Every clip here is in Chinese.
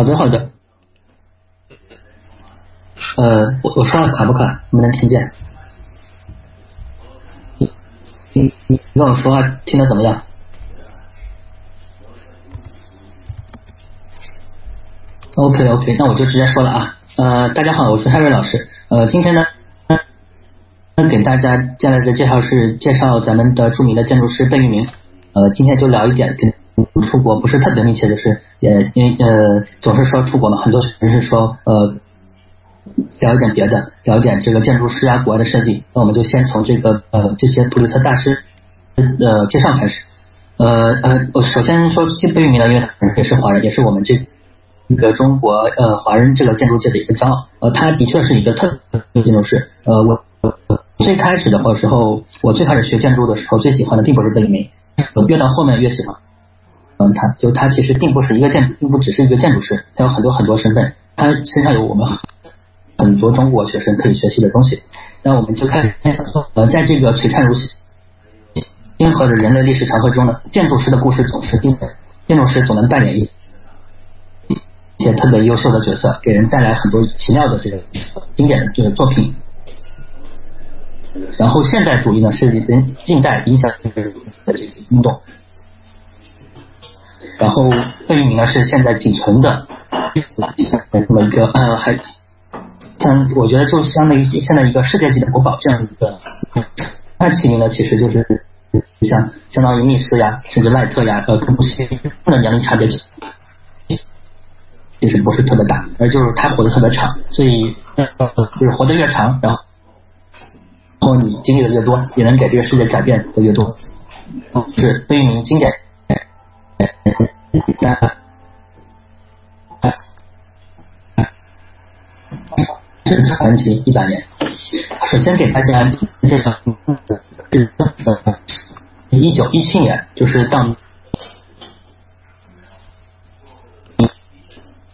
好的，好的。呃，我我说话卡不卡？能不能听见？你你你跟我说话听得怎么样？OK OK，那我就直接说了啊。呃，大家好，我是 Harry 老师。呃，今天呢，给大家接下来的介绍是介绍咱们的著名的建筑师贝聿铭。呃，今天就聊一点跟出国不是特别密切的事，也因为呃总是说出国嘛，很多人是说呃。聊一点别的，聊一点这个建筑师啊，国外的设计。那我们就先从这个呃这些普利策大师的介绍开始。呃呃，我首先说贝聿铭呢，因为他也是华人，也是我们这一个中国呃华人这个建筑界的一个骄傲。呃，他的确是一个特建筑师。呃，我最开始的时候，我最开始学建筑的时候，最喜欢的并不是贝聿铭，越到后面越喜欢。嗯，他就他其实并不是一个建筑，并不只是一个建筑师，他有很多很多身份，他身上有我们。很多中国学生可以学习的东西，那我们就看，呃，在这个璀璨如星河的人类历史长河中呢，建筑师的故事总是定的，建筑师总能扮演一些特别优秀的角色，给人带来很多奇妙的这个经典的这个作品。然后现代主义呢，是人近代影响的这个运动。然后贝聿铭呢，是现在仅存的这么一个呃还。像我觉得就相当于现在一个世界级的国宝这样一个，那起名呢其实就是像相当于密斯呀，甚至赖特呀，呃，跟不西的年龄差别其实不是特别大，而就是他活得特别长，所以就是活得越长，然后然后你经历的越多，也能给这个世界改变的越多。是贝聿铭经典。是传奇一百年。首先给大家介绍，是一九一七年，就是当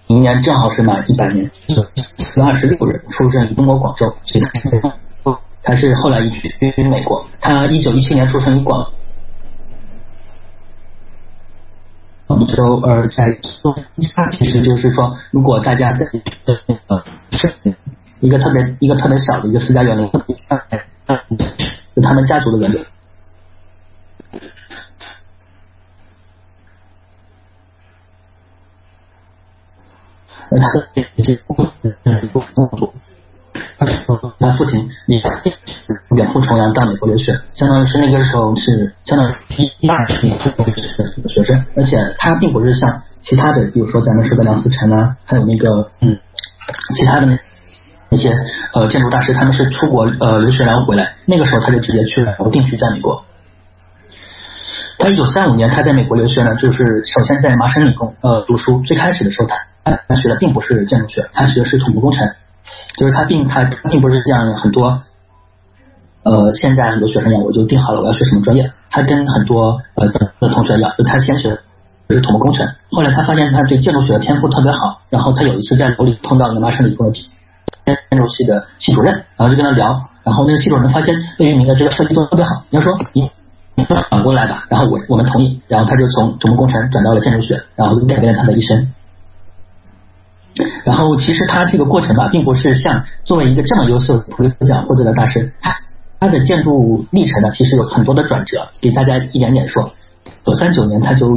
明年正好是满一百年。四月二十六日出生于中国广州，他是后来移居美国。他一九一七年出生于广广州，而在他其实就是说，如果大家在呃是。一个特别一个特别小的一个私家园林，就他们家族的园子。而 他 他父亲也远赴重洋到美国留学，相当于是那个时候是相当于一二年的学生，而且他并不是像其他的，比如说咱们说的梁思成啊，还有那个嗯其他的那。那些呃建筑大师，他们是出国呃留学然后回来，那个时候他就直接去了，然后定居在美国。他一九三五年他在美国留学呢，就是首先在麻省理工呃读书。最开始的时候，他他学的并不是建筑学，他学的是土木工程，就是他并他并不是像很多呃现在很多学生一样，我就定好了我要学什么专业。他跟很多呃的同学一样，就他先学的是土木工程，后来他发现他对建筑学的天赋特别好，然后他有一次在楼里碰到了麻省理工的。建筑系的系主任，然后就跟他聊，然后那个系主任发现魏聿铭的这个设计做的特别好，你要说你转过来吧，然后我我们同意，然后他就从土木工程转到了建筑学，然后改变了他的一生。然后其实他这个过程吧，并不是像作为一个这么优秀的普利策奖获得的大师，他他的建筑历程呢，其实有很多的转折，给大家一点点说。九三九年他就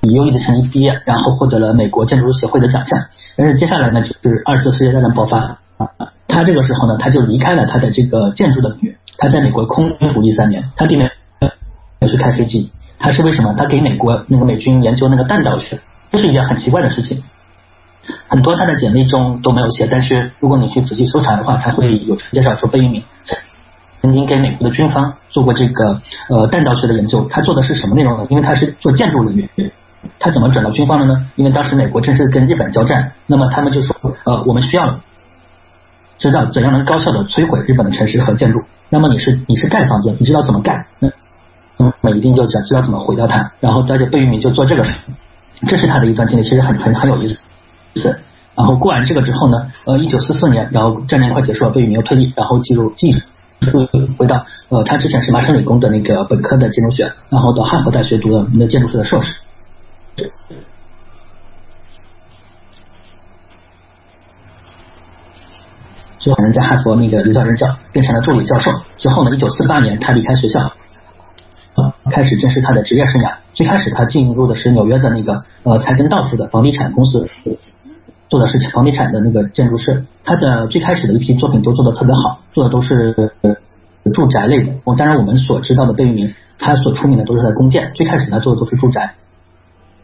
以优异的成绩毕业，然后获得了美国建筑协会的奖项。但是接下来呢，就是二次世界大战爆发。啊，他这个时候呢，他就离开了他的这个建筑的领域，他在美国空军服役三年，他并没有去开飞机，他是为什么？他给美国那个美军研究那个弹道学，这是一件很奇怪的事情，很多他的简历中都没有写，但是如果你去仔细搜查的话，他会有介绍说贝聿铭曾经给美国的军方做过这个呃弹道学的研究，他做的是什么内容呢？因为他是做建筑领域，他怎么转到军方的呢？因为当时美国正是跟日本交战，那么他们就说呃我们需要。知道怎样能高效的摧毁日本的城市和建筑？那么你是你是盖房子，你知道怎么盖？那那么一定就想知道怎么毁掉它。然后在这贝聿铭就做这个事，这是他的一段经历，其实很很很有意思。次，然后过完这个之后呢，呃，一九四四年，然后战争快结束了，贝聿铭退役，然后进入进，回到呃，他之前是麻省理工的那个本科的建筑学，然后到哈佛大学读了我们的建筑学的硕士，最后人在哈佛那个留校任教，变成了助理教授。之后呢，一九四八年，他离开学校，啊，开始正式他的职业生涯。最开始他进入的是纽约的那个呃财根道夫的房地产公司。做的是房地产的那个建筑师。他的最开始的一批作品都做的特别好，做的都是住宅类的。我当然我们所知道的贝聿铭，他所出名的都是他的弓箭。最开始他做的都是住宅。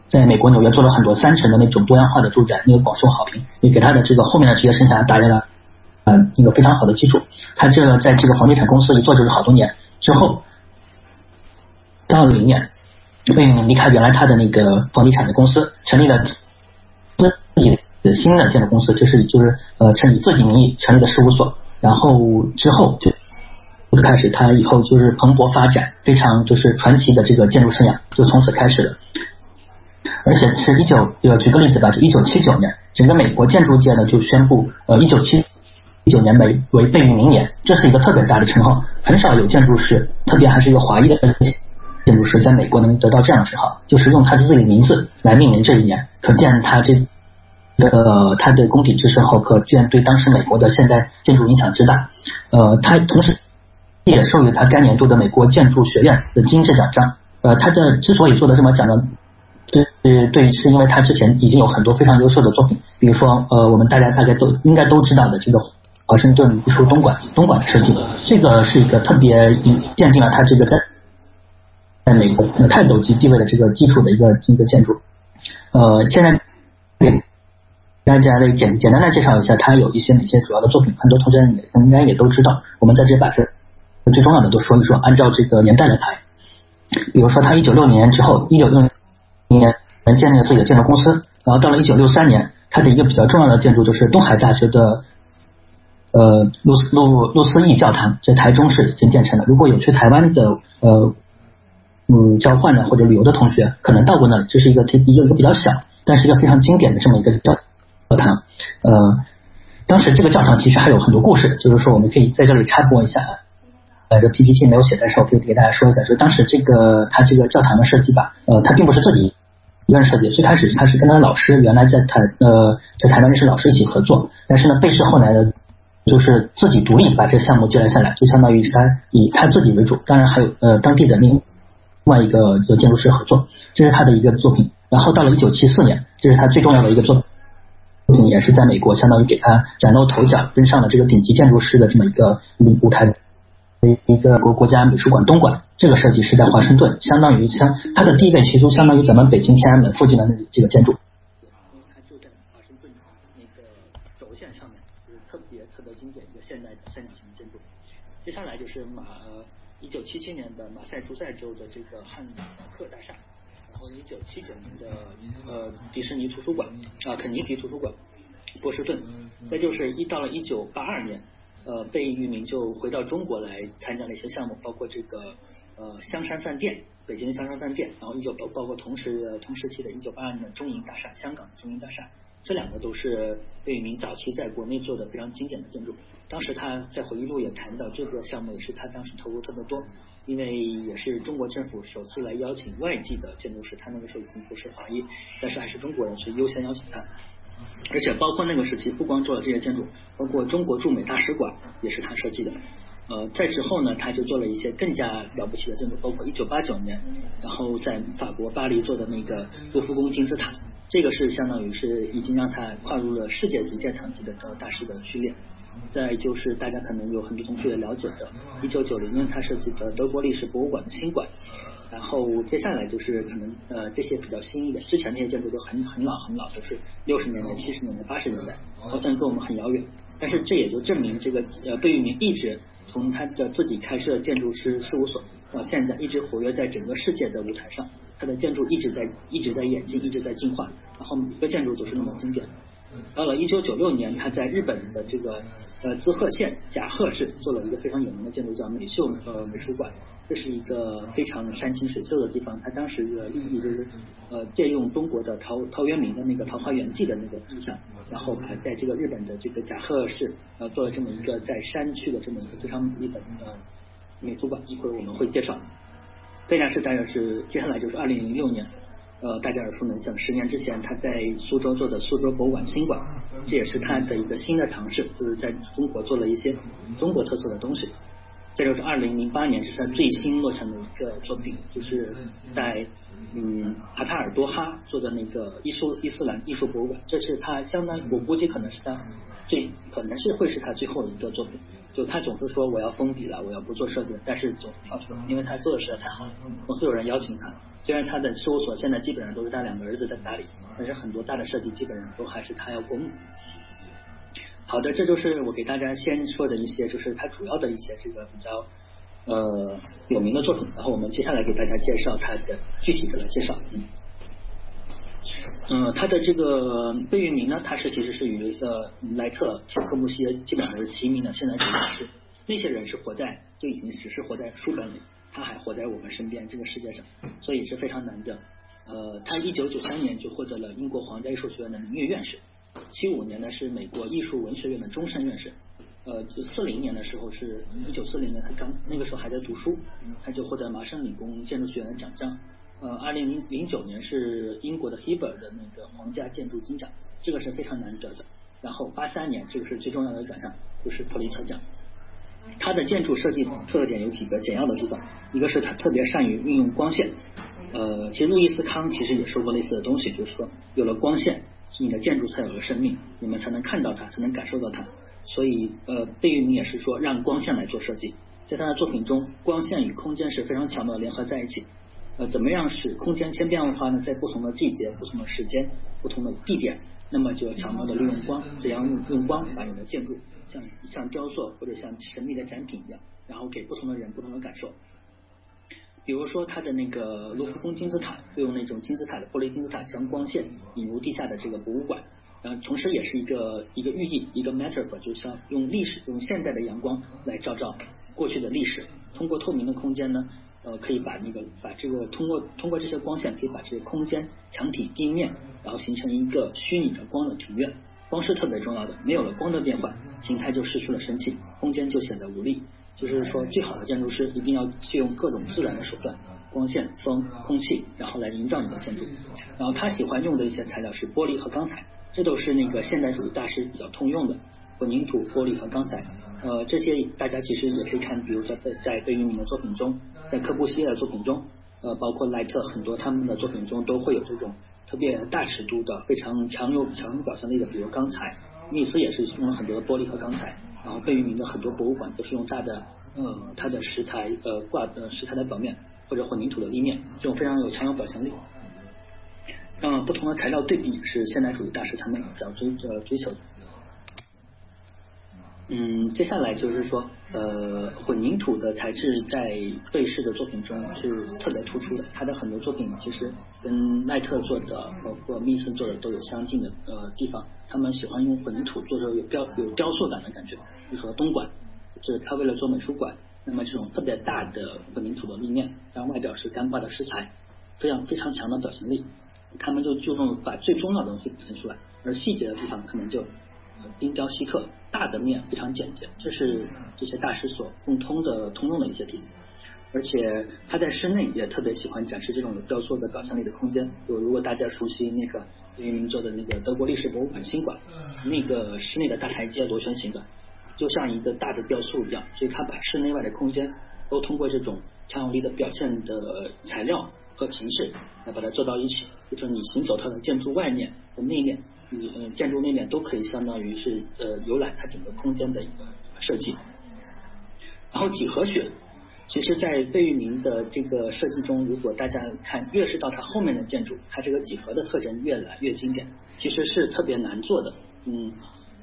在美国纽约做了很多三层的那种多样化的住宅，那个广受好评，也给他的这个后面的职业生涯打下了嗯一个非常好的基础。他这个在这个房地产公司一做就是好多年，之后到了零年，贝聿铭离开原来他的那个房地产的公司，成立了自己新的建筑公司，就是就是呃成以自己名义成立的事务所，然后之后就开始他以后就是蓬勃发展，非常就是传奇的这个建筑生涯就从此开始了。而且是一九，呃，举个例子吧，就一九七九年，整个美国建筑界呢就宣布，呃，一九七九年为为贝聿铭年，这是一个特别大的称号，很少有建筑师，特别还是一个华裔的建筑师，在美国能得到这样的称号，就是用他自己的名字来命名这一年，可见他这个他的功底之深厚，可见对当时美国的现代建筑影响之大。呃，他同时也授予他该年度的美国建筑学院的金质奖章。呃，他这之所以做的这么讲呢。是对，是因为他之前已经有很多非常优秀的作品，比如说呃，我们大家大概都应该都知道的这个华盛顿艺术东莞东莞的设计，这个是一个特别奠定了他这个在在美国泰斗级地位的这个基础的一个一个建筑。呃，现在给大家来简简单的介绍一下，他有一些哪些主要的作品，很多同学也应该也都知道。我们在这把这最重要的都说一说，按照这个年代来排。比如说他一九六年之后，一九六。年建立了自己的建筑公司，然后到了一九六三年，他的一个比较重要的建筑就是东海大学的呃路路路思义教堂，在台中市已经建成了。如果有去台湾的呃嗯交换的或者旅游的同学，可能到过那里，这是一个一个一个比较小，但是一个非常经典的这么一个教教堂。呃，当时这个教堂其实还有很多故事，就是说我们可以在这里插播一下。呃，这 PPT 没有写，但是我可以给大家说一下，就是当时这个他这个教堂的设计吧，呃，他并不是自己一个人设计，最开始他是跟他的老师原来在台呃在台湾认识老师一起合作，但是呢，贝氏后来呢就是自己独立把这个项目接了下来，就相当于是他以他自己为主，当然还有呃当地的另外一个就建筑师合作，这是他的一个作品。然后到了一九七四年，这是他最重要的一个作品，也是在美国相当于给他崭露头角，登上了这个顶级建筑师的这么一个舞台。一个国国家美术馆东馆，这个设计是在华盛顿，相当于相它的地位其实相当于咱们北京天安门附近的那几个建筑。它就在华盛顿那个轴线上面，是特别特别经典一个现代三角形建筑。接下来就是马一九七七年的马赛诸塞州的这个汉克大厦，一九七九年的呃迪士尼图书馆啊肯尼迪图书馆，波士顿，再就是一到了一九八二年。呃，贝聿铭就回到中国来参加了一些项目，包括这个呃香山饭店，北京的香山饭店，然后一九包包括同时同时期的一九八二年的中银大厦，香港的中银大厦，这两个都是贝聿铭早期在国内做的非常经典的建筑。当时他在回忆录也谈到，这个项目也是他当时投入特别多，因为也是中国政府首次来邀请外籍的建筑师，他那个时候已经不是华裔，但是还是中国人，所以优先邀请他。而且包括那个时期，不光做了这些建筑，包括中国驻美大使馆也是他设计的。呃，在之后呢，他就做了一些更加了不起的建筑，包括一九八九年，然后在法国巴黎做的那个卢浮宫金字塔，这个是相当于是已经让他跨入了世界级殿堂级的大师的序列。再就是大家可能有很多同学也了解的，一九九零年他设计的德国历史博物馆的新馆。然后接下来就是可能呃这些比较新一点，之前那些建筑都很很老很老，都是六十年代、七十年代、八十年代，好像跟我们很遥远。但是这也就证明这个呃贝聿铭一直从他的自己开设建筑师事务所到现在，一直活跃在整个世界的舞台上，他的建筑一直在一直在演进，一直在进化，然后每个建筑都是那么经典。到了一九九六年，他在日本的这个呃滋贺县甲贺市做了一个非常有名的建筑，叫美秀呃美术馆。这是一个非常山清水秀的地方，他当时的利益就是呃借用中国的陶陶渊明的那个《桃花源记》的那个意象，然后还在这个日本的这个甲贺市呃做了这么一个在山区的这么一个非常一本的美术馆，一会儿我们会介绍。再加是当然是接下来就是二零零六年，呃，大家耳熟能详。十年之前，他在苏州做的苏州博物馆新馆，这也是他的一个新的尝试，就是在中国做了一些中国特色的东西。再就是二零零八年是他最新落成的一个作品，就是在嗯卡塔尔多哈做的那个伊苏伊斯兰艺术博物馆，这是他相当我估计可能是他最可能是会是他最后一个作品。就他总是说我要封笔了，我要不做设计了，但是总是跳出来，因为他做的实在太好了，总是有人邀请他。虽然他的事务所现在基本上都是他两个儿子在打理，但是很多大的设计基本上都还是他要过目。好的，这就是我给大家先说的一些，就是他主要的一些这个比较呃有名的作品。然后我们接下来给大家介绍他的具体的介绍。嗯，他的这个贝聿铭呢，他是其实是与呃莱特、科布西耶基本上是齐名的。现在主要是 那些人是活在就已经只是活在书本里，他还活在我们身边这个世界上，所以是非常难的。呃，他一九九三年就获得了英国皇家艺术学院的名誉院士。七五年呢是美国艺术文学院的终身院士，呃，四零年的时候是一九四零年他刚那个时候还在读书，他就获得麻省理工建筑学院的奖章，呃，二零零零九年是英国的 Heber 的那个皇家建筑金奖，这个是非常难得的。然后八三年这个是最重要的奖项，就是普利策奖。他的建筑设计特点有几个简要的地方，一个是他特别善于运用光线，呃，其实路易斯康其实也说过类似的东西，就是说有了光线。你的建筑才有了生命，你们才能看到它，才能感受到它。所以，呃，贝聿铭也是说让光线来做设计。在他的作品中，光线与空间是非常巧妙的联合在一起。呃，怎么样使空间千变万化呢？在不同的季节、不同的时间、不同的地点，那么就要巧妙的利用光，怎样用用光把你的建筑像像雕塑或者像神秘的展品一样，然后给不同的人不同的感受。比如说，它的那个卢浮宫金字塔，会用那种金字塔的玻璃金字塔将光线引入地下的这个博物馆，然后同时也是一个一个寓意，一个 metaphor，就像用历史用现在的阳光来照照过去的历史。通过透明的空间呢，呃，可以把那个把这个通过通过这些光线，可以把这个空间墙体地面，然后形成一个虚拟的光的庭院。光是特别重要的，没有了光的变换，形态就失去了生气，空间就显得无力。就是说，最好的建筑师一定要借用各种自然的手段，光线、风、空气，然后来营造你的建筑。然后他喜欢用的一些材料是玻璃和钢材，这都是那个现代主义大师比较通用的，混凝土、玻璃和钢材。呃，这些大家其实也可以看，比如在在贝聿铭的作品中，在科布西耶的作品中，呃，包括莱特很多他们的作品中都会有这种特别大尺度的、非常强有强有表现力的，比如钢材。密斯也是用了很多的玻璃和钢材。然后贝聿铭的很多博物馆都是用大的呃它的石材呃挂呃石材的表面或者混凝土的立面，这种非常有强有表现力。嗯，不同的材料对比是现代主义大师他们比较追呃追求的。嗯，接下来就是说呃混凝土的材质在贝氏的作品中是特别突出的，他的很多作品其实跟奈特做的包括密斯做的都有相近的呃地方。他们喜欢用混凝土做成有雕有雕塑感的感觉，比如说东莞，就是他为了做美术馆，那么这种特别大的混凝土的立面，然后外表是干巴的石材，非常非常强的表现力。他们就注重把最重要的东西表现出来，而细节的地方可能就呃精雕细刻，大的面非常简洁，这是这些大师所共通的通用的一些地方。而且他在室内也特别喜欢展示这种有雕塑的表现力的空间。就如果大家熟悉那个贝聿铭做的那个德国历史博物馆新馆，那个室内的大台阶螺旋形的，就像一个大的雕塑一样。所以他把室内外的空间都通过这种强有力的表现的材料和形式来把它做到一起。就是你行走它的建筑外面和内面，你呃建筑内面都可以相当于是呃游览它整个空间的一个设计。然后几何学。其实，在贝聿铭的这个设计中，如果大家看，越是到它后面的建筑，它这个几何的特征越来越经典。其实是特别难做的，嗯，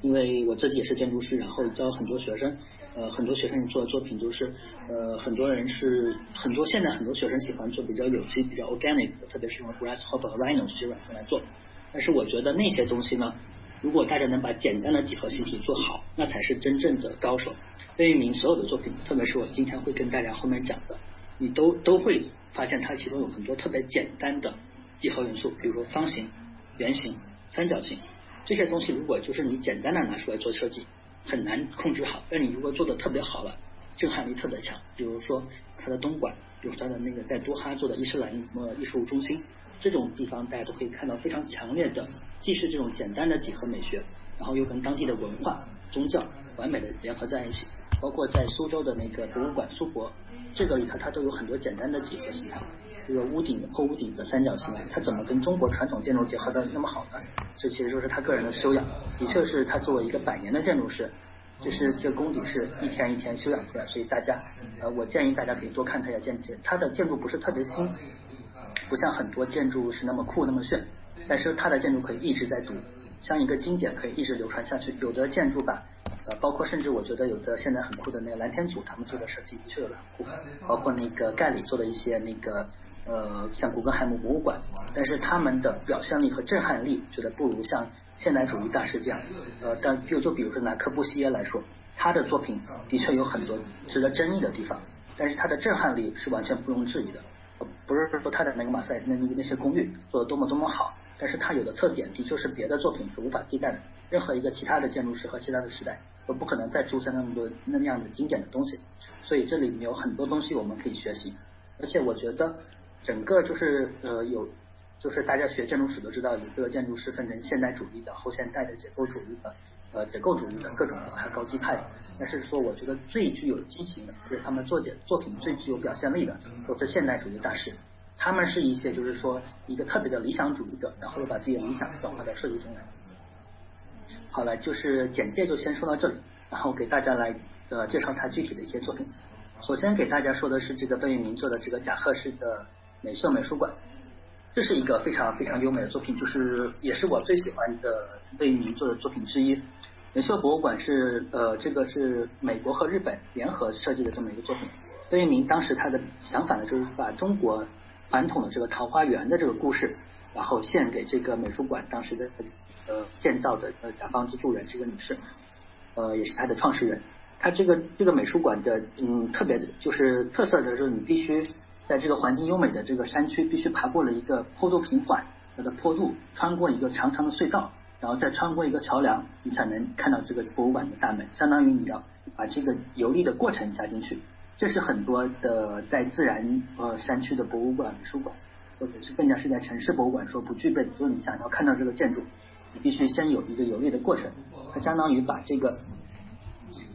因为我自己也是建筑师，然后教很多学生，呃，很多学生做的作品都是，呃，很多人是很多现在很多学生喜欢做比较有机、比较 organic 的，特别是用 Grasshopper 和 Rhino 这些软件来做。但是我觉得那些东西呢，如果大家能把简单的几何形体做好，那才是真正的高手。贝聿铭所有的作品，特别是我今天会跟大家后面讲的，你都都会发现它其中有很多特别简单的几何元素，比如说方形、圆形、三角形这些东西，如果就是你简单的拿出来做设计，很难控制好。但你如果做的特别好了，震撼力特别强。比如说它的东莞，比如它的那个在多哈做的伊斯兰呃艺术中心，这种地方大家都可以看到非常强烈的，既是这种简单的几何美学，然后又跟当地的文化、宗教完美的联合在一起。包括在苏州的那个博物馆苏博，这个里头它都有很多简单的几何形态，这个屋顶破屋顶的三角形，它怎么跟中国传统建筑结合的那么好呢？这其实就是他个人的修养，的确是他作为一个百年的建筑师，就是这功底是一天一天修养出来。所以大家，呃，我建议大家可以多看他的建筑，他的建筑不是特别新，不像很多建筑是那么酷那么炫，但是他的建筑可以一直在读，像一个经典可以一直流传下去。有的建筑吧。呃，包括甚至我觉得有的现在很酷的那个蓝天组，他们做的设计的确有的很酷，包括那个盖里做的一些那个呃，像古根海姆博物馆，但是他们的表现力和震撼力，觉得不如像现代主义大师这样。呃，但就就比如说拿科布西耶来说，他的作品的确有很多值得争议的地方，但是他的震撼力是完全不容置疑的。不是说他的那个马赛那那那些公寓做的多么多么好。但是他有的特点的确是别的作品是无法替代的，任何一个其他的建筑师和其他的时代都不可能再出现那么多那样的经典的东西，所以这里面有很多东西我们可以学习，而且我觉得整个就是呃有就是大家学建筑史都知道，有一个建筑师分成现代主义的、后现代的、结构主义的、呃结构主义的各种还有高级派，但是说我觉得最具有激情的，就是他们作解作品最具有表现力的，都是现代主义大师。他们是一些，就是说一个特别的理想主义者，然后又把自己的理想转化到设计中来。好了，就是简介就先说到这里，然后给大家来呃介绍他具体的一些作品。首先给大家说的是这个贝聿铭做的这个贾贺式的美秀美术馆，这是一个非常非常优美的作品，就是也是我最喜欢的贝聿铭做的作品之一。美秀博物馆是呃这个是美国和日本联合设计的这么一个作品。贝聿铭当时他的想法呢，就是把中国传统的这个桃花源的这个故事，然后献给这个美术馆当时的呃建造的呃甲方资助人这个女士，呃也是他的创始人。他这个这个美术馆的嗯特别的就是特色的是你必须在这个环境优美的这个山区，必须爬过了一个坡度平缓它的坡度，穿过一个长长的隧道，然后再穿过一个桥梁，你才能看到这个博物馆的大门。相当于你要把这个游历的过程加进去。这是很多的在自然呃山区的博物馆、美术馆，或者是更加是在城市博物馆说不具备的。就是你想要看到这个建筑，你必须先有一个游历的过程。它相当于把这个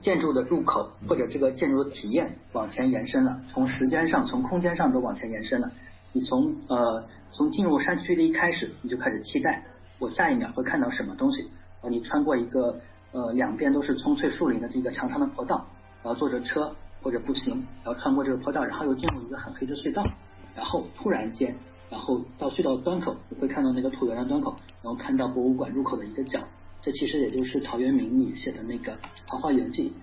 建筑的入口或者这个建筑的体验往前延伸了，从时间上、从空间上都往前延伸了。你从呃从进入山区的一开始，你就开始期待我下一秒会看到什么东西。呃，你穿过一个呃两边都是葱翠树林的这个长长的坡道，然后坐着车。或者步行，然后穿过这个坡道，然后又进入一个很黑的隧道，然后突然间，然后到隧道端口，你会看到那个椭圆的端口，然后看到博物馆入口的一个角，这其实也就是陶渊明你写的那个《桃花源记》，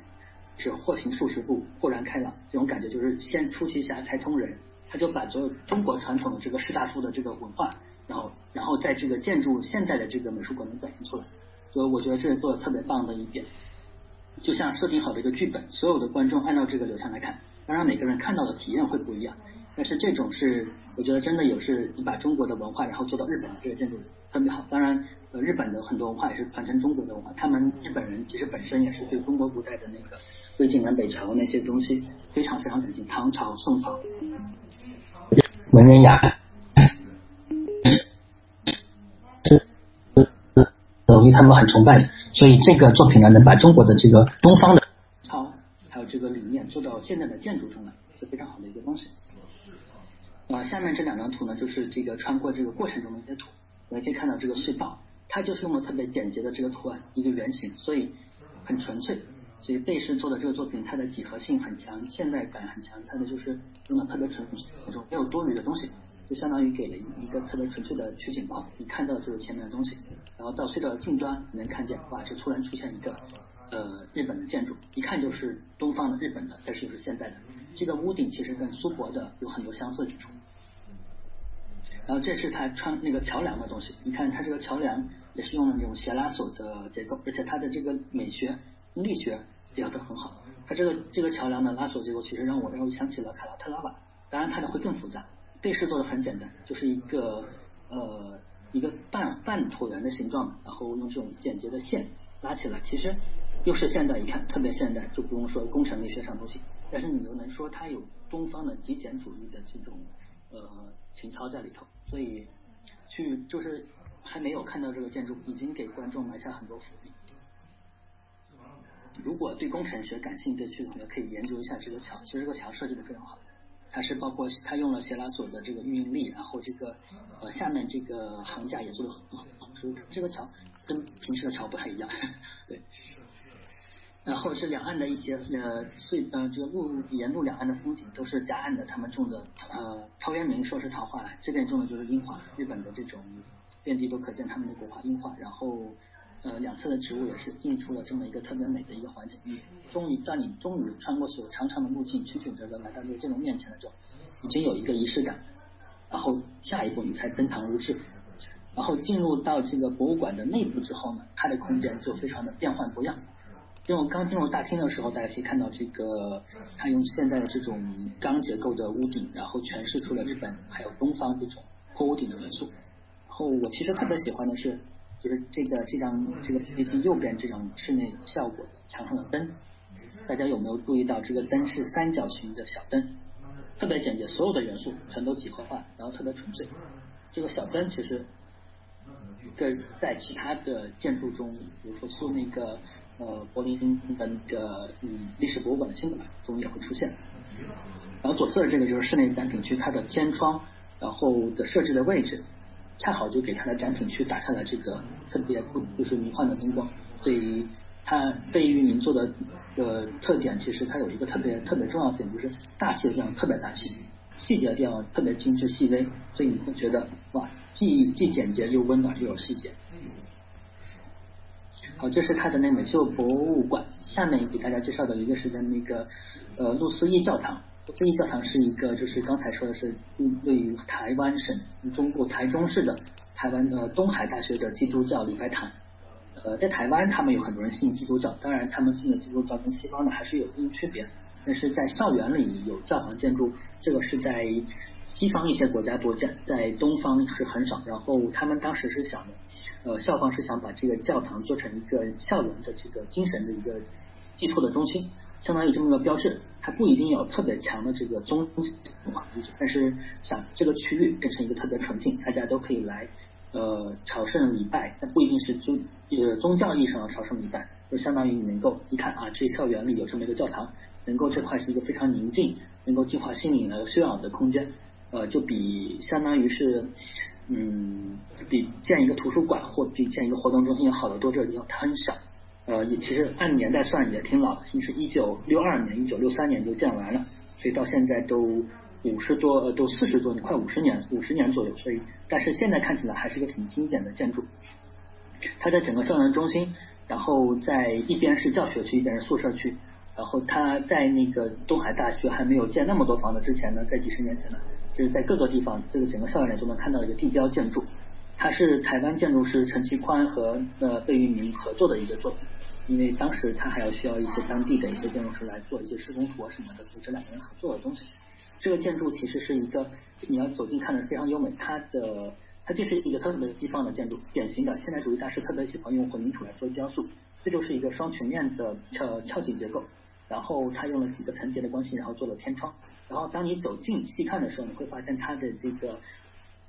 是或行数十步，豁然开朗，这种感觉就是先出奇侠才通人，他就把所有中国传统的这个士大夫的这个文化，然后然后在这个建筑现代的这个美术馆能表现出来，所以我觉得这是做的特别棒的一点。就像设定好的一个剧本，所有的观众按照这个流程来看，当然每个人看到的体验会不一样。但是这种是我觉得真的有是你把中国的文化然后做到日本的这个建筑特别好。当然，呃，日本的很多文化也是传承中国的文化，他们日本人其实本身也是对中国古代的那个魏晋南北朝那些东西非常非常感兴趣，唐朝、宋朝文人雅。因为他们很崇拜的，所以这个作品呢，能把中国的这个东方的超，还有这个理念做到现在的建筑中来，是非常好的一个东西。啊，下面这两张图呢，就是这个穿过这个过程中的一些图，我们可以看到这个隧道，它就是用了特别简洁的这个图案，一个圆形，所以很纯粹。所以贝氏做的这个作品，它的几何性很强，现代感很强，它的就是用的特别纯，那种没有多余的东西。就相当于给了一个特别纯粹的取景框，你看到就是前面的东西，然后到隧道的近端，你能看见，哇，这突然出现一个呃日本的建筑，一看就是东方的日本的，但是又是现代的。这个屋顶其实跟苏博的有很多相似之处。然后这是它穿那个桥梁的东西，你看它这个桥梁也是用了那种斜拉索的结构，而且它的这个美学力学结合的很好。它这个这个桥梁的拉索结构其实让我让我想起了卡拉特拉瓦，当然它的会更复杂。贝氏做的很简单，就是一个呃一个半半椭圆的形状，然后用这种简洁的线拉起来，其实又是现代，一看特别现代，就不用说工程力学上东西，但是你又能说它有东方的极简主义的这种呃情操在里头，所以去就是还没有看到这个建筑，已经给观众埋下很多伏笔。如果对工程学感兴趣的同学，可以研究一下这个桥。其实这个桥设计的非常好，它是包括它用了斜拉索的这个运营力，然后这个呃下面这个桁架也做的很好，所以这个桥跟平时的桥不太一样。对。然后是两岸的一些呃隧呃这个路沿路两岸的风景都是夹岸的，他们种的呃陶渊明说是桃花来，这边种的就是樱花，日本的这种遍地都可见他们的国花樱花，然后。呃，两侧的植物也是映出了这么一个特别美的一个环境。你终于当你终于穿过所有长长的路径，曲曲折折来到这个建筑面前的时候，已经有一个仪式感。然后下一步你才登堂入室。然后进入到这个博物馆的内部之后呢，它的空间就非常的变幻多样。因为我刚进入大厅的时候，大家可以看到这个，它用现代的这种钢结构的屋顶，然后诠释出了日本还有东方这种坡屋顶的元素。然后我其实特别喜欢的是。就是这个这张这个 PPT 右边这张室内效果墙上的灯，大家有没有注意到这个灯是三角形的小灯，特别简洁，所有的元素全都几何化，然后特别纯粹。这个小灯其实跟在其他的建筑中，比如说说那个呃柏林的那个嗯历史博物馆的新馆中也会出现。然后左侧的这个就是室内展品区它的天窗，然后的设置的位置。恰好就给他的展品区打下了这个特别不就是迷幻的灯光，所以它贝聿铭做的呃特点，其实它有一个特别特别重要的点，就是大气的地方特别大气，细节的地方特别精致细微，所以你会觉得哇，既既简洁又温暖又有细节。好，这是它的那美秀博物馆，下面给大家介绍的一个是在那个呃路思义教堂。这一教堂是一个，就是刚才说的是位于台湾省中部台中市的台湾的东海大学的基督教礼拜堂。呃，在台湾他们有很多人信基督教，当然他们信的基督教跟西方的还是有一定区别。但是在校园里有教堂建筑，这个是在西方一些国家多见，在东方是很少。然后他们当时是想的，呃，校方是想把这个教堂做成一个校园的这个精神的一个寄托的中心。相当于这么个标志，它不一定有特别强的这个宗，但是想这个区域变成一个特别纯净，大家都可以来呃朝圣礼拜，但不一定是宗呃宗教意义上的朝圣礼拜，就相当于你能够一看啊，这校园里有这么一个教堂，能够这块是一个非常宁静，能够净化心灵的修养的空间，呃，就比相当于是嗯比建一个图书馆或比建一个活动中心要好得多，这个地方它很小。呃，也其实按年代算也挺老的，是一九六二年、一九六三年就建完了，所以到现在都五十多，呃，都四十多年，快五十年，五十年左右。所以，但是现在看起来还是一个挺经典的建筑。它在整个校园中心，然后在一边是教学区，一边是宿舍区。然后它在那个东海大学还没有建那么多房子之前呢，在几十年前呢，就是在各个地方，这个整个校园里都能看到一个地标建筑。它是台湾建筑师陈其宽和呃贝聿铭合作的一个作品，因为当时他还要需要一些当地的一些建筑师来做一些施工图啊什么的，组织两个人合作的东西。这个建筑其实是一个你要走近看着非常优美，它的它就是一个特别西方的建筑，典型的现代主义大师特别喜欢用混凝土来做雕塑，这就是一个双曲面的翘翘体结构，然后它用了几个层叠的关系，然后做了天窗，然后当你走近细看的时候，你会发现它的这个。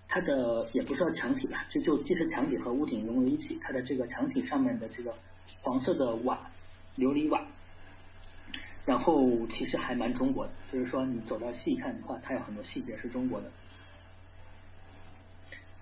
它的也不是墙体吧，就就既是墙体和屋顶融为一体。它的这个墙体上面的这个黄色的瓦，琉璃瓦，然后其实还蛮中国的，就是说你走到细看的话，它有很多细节是中国的。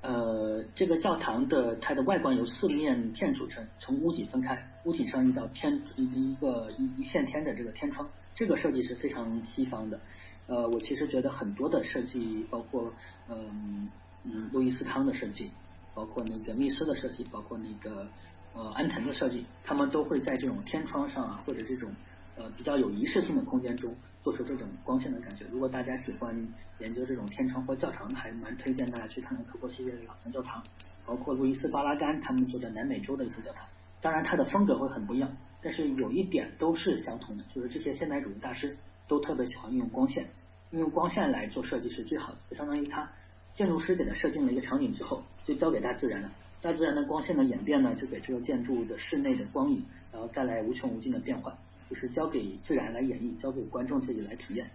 呃，这个教堂的它的外观由四面片组成，从屋脊分开，屋顶上一道天一一个一一线天的这个天窗，这个设计是非常西方的。呃，我其实觉得很多的设计，包括嗯。嗯，路易斯康的设计，包括那个密斯的设计，包括那个呃安藤的设计，他们都会在这种天窗上啊，或者这种呃比较有仪式性的空间中，做出这种光线的感觉。如果大家喜欢研究这种天窗或教堂，还蛮推荐大家去看看科波西耶的老城教堂，包括路易斯巴拉干他们做的南美洲的一些教堂。当然，它的风格会很不一样，但是有一点都是相同的，就是这些现代主义大师都特别喜欢运用光线，运用光线来做设计是最好的，就相当于他。建筑师给他设定了一个场景之后，就交给大自然了。大自然的光线的演变呢，就给这个建筑的室内的光影，然后带来无穷无尽的变化。就是交给自然来演绎，交给观众自己来体验。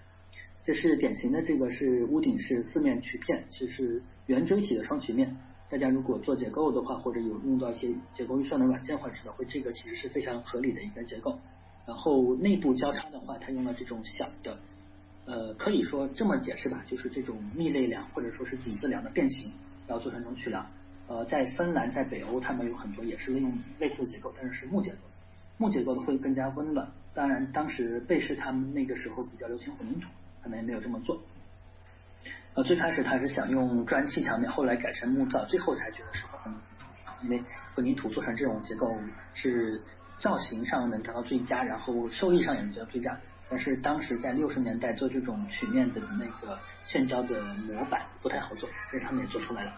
这是典型的这个是屋顶是四面曲片，就是圆锥体的双曲面。大家如果做结构的话，或者有用到一些结构预算的软件或者知道，会这个其实是非常合理的一个结构。然后内部交叉的话，它用了这种小的，呃，可以说这么解释吧，就是这种密类梁或者说是井字梁的变形，然后做成这种曲梁。呃，在芬兰、在北欧，他们有很多也是用类似的结构，但是是木结构。木结构的会更加温暖。当然，当时贝氏他们那个时候比较流行混凝土，可能也没有这么做。呃，最开始他是想用砖砌墙面，后来改成木造，最后才觉得适合混凝土，因为混凝土做成这种结构是造型上能达到最佳，然后收益上也能得到最佳。但是当时在六十年代做这种曲面的那个线胶的模板不太好做，但是他们也做出来了。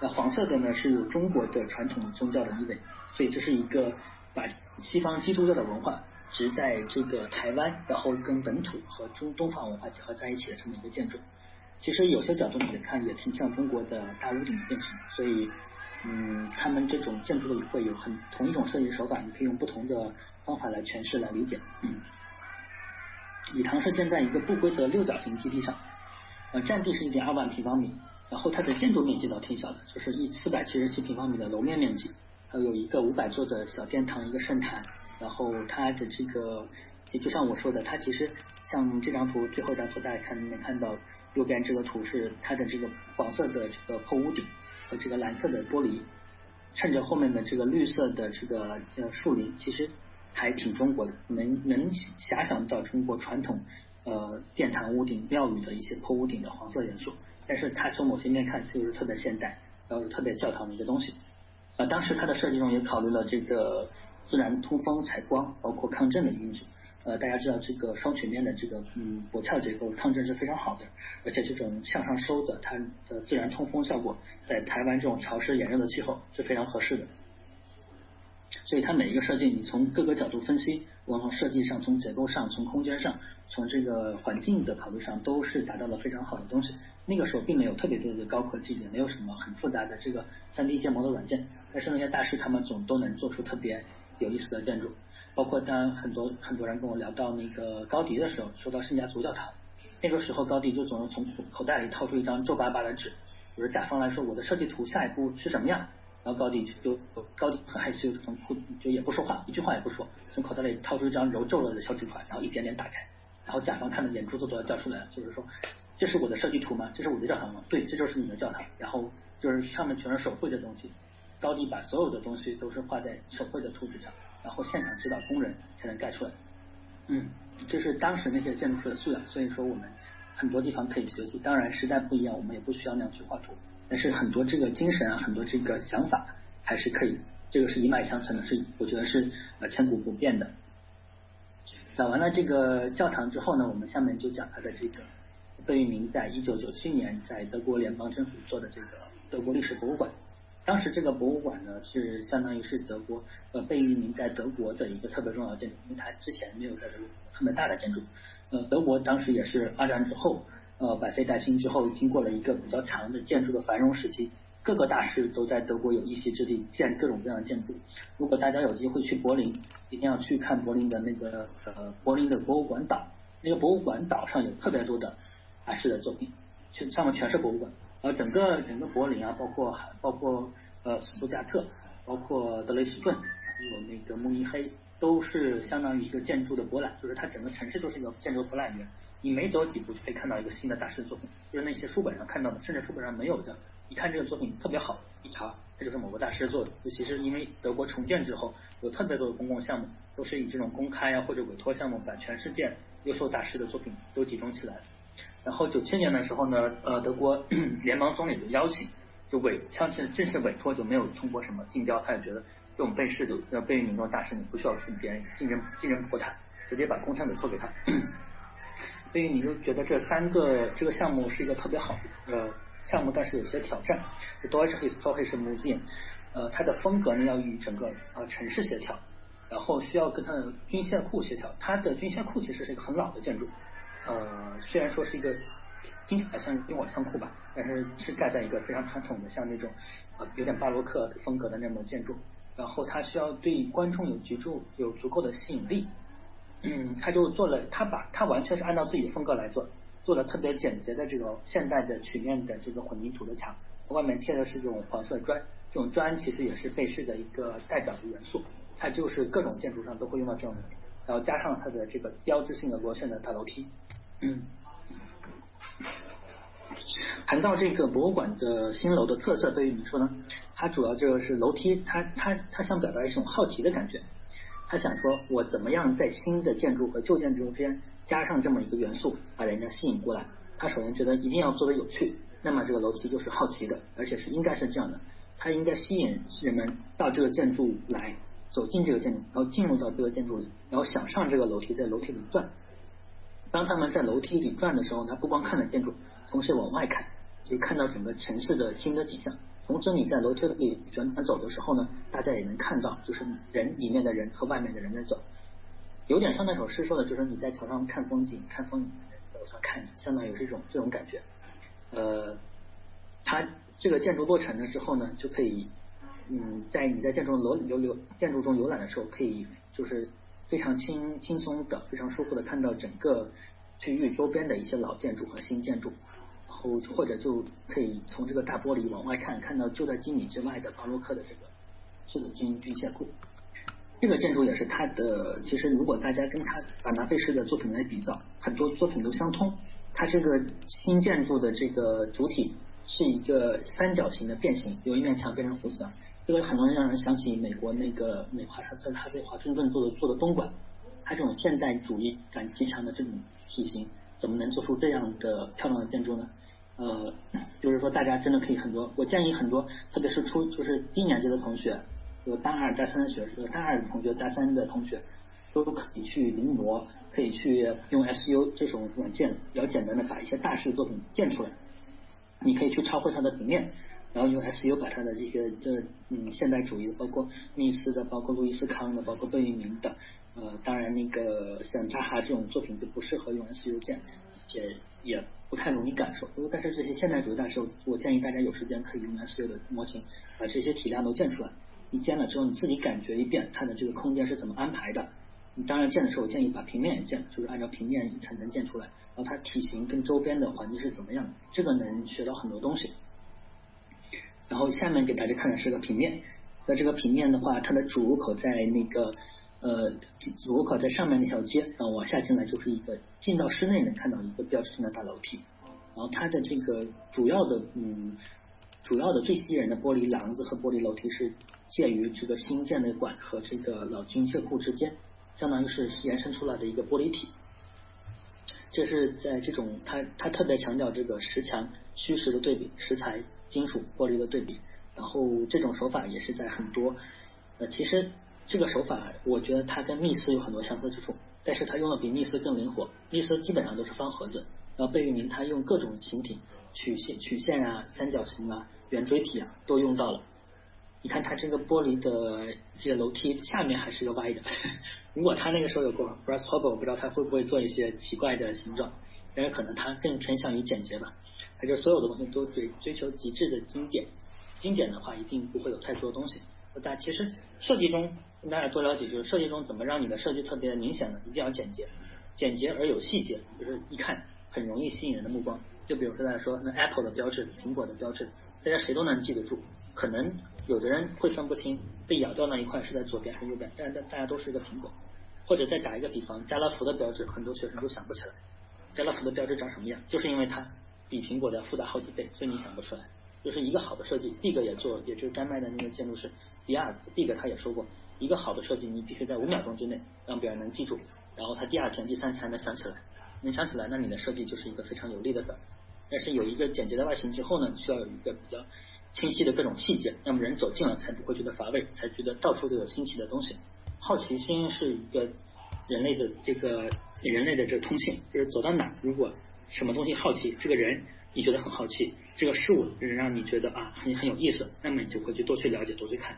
那黄色的呢是有中国的传统宗教的意味，所以这是一个把西方基督教的文化植在这个台湾，然后跟本土和中东方文化结合在一起的这么一个建筑。其实有些角度你看也挺像中国的大屋顶的变形，所以嗯，他们这种建筑的会有很同一种设计手法，你可以用不同的方法来诠释来理解。礼堂是建在一个不规则六角形基地上，呃，占地是一点二万平方米，然后它的建筑面积倒挺小的，就是一四百七十七平方米的楼面面积，还有一个五百座的小殿堂，一个圣坛，然后它的这个也就像我说的，它其实像这张图最后一张图大家看能看到右边这个图是它的这个黄色的这个破屋顶和这个蓝色的玻璃，衬着后面的这个绿色的这个叫树林，其实。还挺中国的，能能遐想到中国传统呃殿堂屋顶、庙宇的一些破屋顶的黄色元素，但是它从某些面看就是特别现代，然后特别教堂的一个东西。呃，当时它的设计中也考虑了这个自然通风、采光，包括抗震的因素。呃，大家知道这个双曲面的这个嗯薄壳结构抗震是非常好的，而且这种向上收的，它的自然通风效果在台湾这种潮湿炎热的气候是非常合适的。所以它每一个设计，你从各个角度分析，无论从设计上、从结构上、从空间上、从这个环境的考虑上，都是达到了非常好的东西。那个时候并没有特别多的高科技，也没有什么很复杂的这个三 D 建模的软件，但是那些大师他们总都能做出特别有意思的建筑。包括当很多很多人跟我聊到那个高迪的时候，说到圣家族教堂，那个时候高迪就总是从口袋里掏出一张皱巴巴的纸，比如甲方来说我的设计图下一步是什么样。然后高迪就高迪很害羞，从裤就也不说话，一句话也不说，从口袋里掏出一张揉皱了的小纸团，然后一点点打开，然后甲方看的眼珠子都要掉出来了，就是说这是我的设计图吗？这是我的教堂吗？对，这就是你的教堂。然后就是上面全是手绘的东西，高迪把所有的东西都是画在手绘的图纸上，然后现场指导工人才能盖出来。嗯，这是当时那些建筑师的素养，所以说我们很多地方可以学习。当然时代不一样，我们也不需要那样去画图。但是很多这个精神啊，很多这个想法还是可以，这个是一脉相承的，是我觉得是呃千古不变的。讲完了这个教堂之后呢，我们下面就讲他的这个贝聿铭在一九九七年在德国联邦政府做的这个德国历史博物馆。当时这个博物馆呢是相当于是德国呃贝聿铭在德国的一个特别重要的建筑，因为他之前没有在德国特别大的建筑。呃，德国当时也是二战之后。呃，百废待兴之后，经过了一个比较长的建筑的繁荣时期，各个大师都在德国有一席之地建各种各样的建筑。如果大家有机会去柏林，一定要去看柏林的那个呃柏林的博物馆岛。那个博物馆岛上有特别多的大师的作品，全上面全是博物馆。呃，整个整个柏林啊，包括包括呃斯图加特，包括德累斯顿，还有那个慕尼黑，都是相当于一个建筑的博览，就是它整个城市就是一个建筑博览园。你每走几步就可以看到一个新的大师的作品，就是那些书本上看到的，甚至书本上没有的。一看这个作品特别好，一查，这就是某个大师做的。尤其是因为德国重建之后，有特别多的公共项目都是以这种公开啊或者委托项目，把全世界优秀大师的作品都集中起来。然后九七年的时候呢，呃，德国 联邦总理就邀请，就委，像是正式委托就没有通过什么竞标，他也觉得这种被试的要被民众大师，你不需要跟别人竞争竞争不过他，直接把工程委托给他。所以你就觉得这三个这个项目是一个特别好的项目，但是有些挑战。Deutsche Historische Museum，呃，它的风格呢要与整个呃城市协调，然后需要跟它的军械库协调。它的军械库其实是一个很老的建筑，呃，虽然说是一个听起来像兵火仓库吧，但是是盖在一个非常传统的像那种呃有点巴洛克风格的那种建筑。然后它需要对观众有居住有足够的吸引力。嗯，他就做了，他把他完全是按照自己的风格来做，做了特别简洁的这种现代的曲面的这个混凝土的墙，外面贴的是这种黄色砖，这种砖其实也是贝氏的一个代表的元素，它就是各种建筑上都会用到这种，然后加上它的这个标志性的螺旋的大楼梯，嗯。谈到这个博物馆的新楼的特色，对于你说呢？它主要就是楼梯，它它它想表达一种好奇的感觉。他想说，我怎么样在新的建筑和旧建筑之间加上这么一个元素，把人家吸引过来？他首先觉得一定要做的有趣，那么这个楼梯就是好奇的，而且是应该是这样的，它应该吸引人们到这个建筑来，走进这个建筑，然后进入到这个建筑里，然后想上这个楼梯，在楼梯里转。当他们在楼梯里转的时候，他不光看了建筑，同时往外看，就看到整个城市的新的景象。同时你在楼梯里转转走的时候呢，大家也能看到，就是人里面的人和外面的人在走，有点像那首诗说的，就是你在桥上看风景，看风景的人在楼上看，相当于是一种这种感觉。呃，它这个建筑落成了之后呢，就可以，嗯，在你在建筑楼游游建筑中游览的时候，可以就是非常轻轻松的、非常舒服的看到整个区域周边的一些老建筑和新建筑。或或者就可以从这个大玻璃往外看，看到就在几米之外的巴洛克的这个赤子军军械库。这个建筑也是它的，其实如果大家跟他把拿贝式的作品来比较，很多作品都相通。它这个新建筑的这个主体是一个三角形的变形，有一面墙变成弧形，这个很容易让人想起美国那个美华他在他在华盛顿做的做的东莞，它这种现代主义感极强的这种体型，怎么能做出这样的漂亮的建筑呢？呃，就是说大家真的可以很多，我建议很多，特别是初就是低年级的同学，有大二、大三的学生，大二的同学、大三的同学，都可以去临摹，可以去用 SU 这种软件，比较简单的把一些大师的作品建出来。你可以去抄绘它的平面，然后用 SU 把它的这些这嗯现代主义的，包括密斯的，包括路易斯康的，包括贝聿铭的，呃，当然那个像扎哈这种作品就不适合用 SU 建。也也不太容易感受，如果但是这些现代主义大师，我建议大家有时间可以用 S U 的模型把这些体量都建出来。你建了之后，你自己感觉一遍它的这个空间是怎么安排的。你当然建的时候，我建议把平面也建，就是按照平面一层层建出来，然后它体型跟周边的环境是怎么样的，这个能学到很多东西。然后下面给大家看的是个平面，在这个平面的话，它的主入口在那个。呃，主入口在上面那条街，然后往下进来就是一个进到室内能看到一个标志性的大楼梯，然后它的这个主要的嗯主要的最吸引人的玻璃廊子和玻璃楼梯是介于这个新建的馆和这个老军械库之间，相当于是延伸出来的一个玻璃体。这是在这种它它特别强调这个石墙虚实的对比，石材金属玻璃的对比，然后这种手法也是在很多呃其实。这个手法，我觉得它跟密斯有很多相似之处，但是它用的比密斯更灵活。密斯基本上都是方盒子，然后贝聿铭他用各种形体，曲线、曲线啊、三角形啊、圆锥体啊都用到了。你看它这个玻璃的这个楼梯下面还是一个歪的，如果他那个时候有过 b r a s s h o p 我不知道他会不会做一些奇怪的形状，但是可能他更偏向于简洁吧。他就所有的东西都追追求极致的经典，经典的话一定不会有太多东西。大其实设计中，大家多了解，就是设计中怎么让你的设计特别明显呢？一定要简洁，简洁而有细节，就是一看很容易吸引人的目光。就比如说大家说那 Apple 的标志，苹果的标志，大家谁都能记得住。可能有的人会分不清被咬掉那一块是在左边还是右边，但但大家都是一个苹果。或者再打一个比方，家乐福的标志，很多学生都想不起来，家乐福的标志长什么样，就是因为它比苹果的复杂好几倍，所以你想不出来。就是一个好的设计，Big 也做，也就是丹麦的那个建筑师迪亚 Big 他也说过，一个好的设计你必须在五秒钟之内让别人能记住，然后他第二天、第三天还能想起来，能想起来，那你的设计就是一个非常有力的表。但是有一个简洁的外形之后呢，需要有一个比较清晰的各种细节，那么人走近了才不会觉得乏味，才觉得到处都有新奇的东西。好奇心是一个人类的这个人类的这个通性，就是走到哪，如果什么东西好奇，这个人。你觉得很好奇，这个事物让你觉得啊很很有意思，那么你就会去多去了解，多去看。